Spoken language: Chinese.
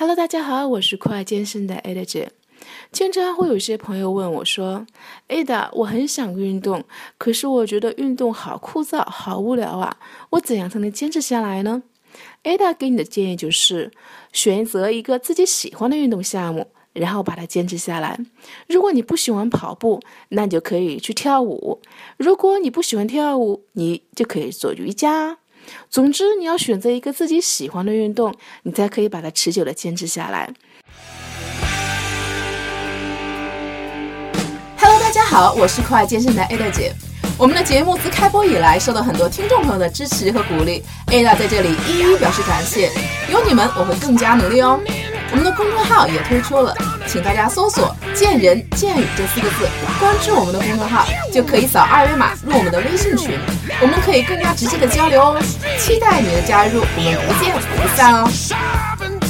Hello，大家好，我是酷爱健身的 Ada 姐。经常会有些朋友问我说：“Ada，我很想运动，可是我觉得运动好枯燥、好无聊啊，我怎样才能坚持下来呢？”Ada 给你的建议就是，选择一个自己喜欢的运动项目，然后把它坚持下来。如果你不喜欢跑步，那你就可以去跳舞；如果你不喜欢跳舞，你就可以做瑜伽。总之，你要选择一个自己喜欢的运动，你才可以把它持久的坚持下来。Hello，大家好，我是酷爱健身的 Ada 姐。我们的节目自开播以来，受到很多听众朋友的支持和鼓励，Ada 在这里一一表示感谢。有你们，我会更加努力哦。我们的公众号也推出了，请大家搜索“见人见语”这四个字，关注我们的公众号，就可以扫二维码入我们的微信群，我们可以更加直接的交流哦。期待你的加入，我们不见不散哦。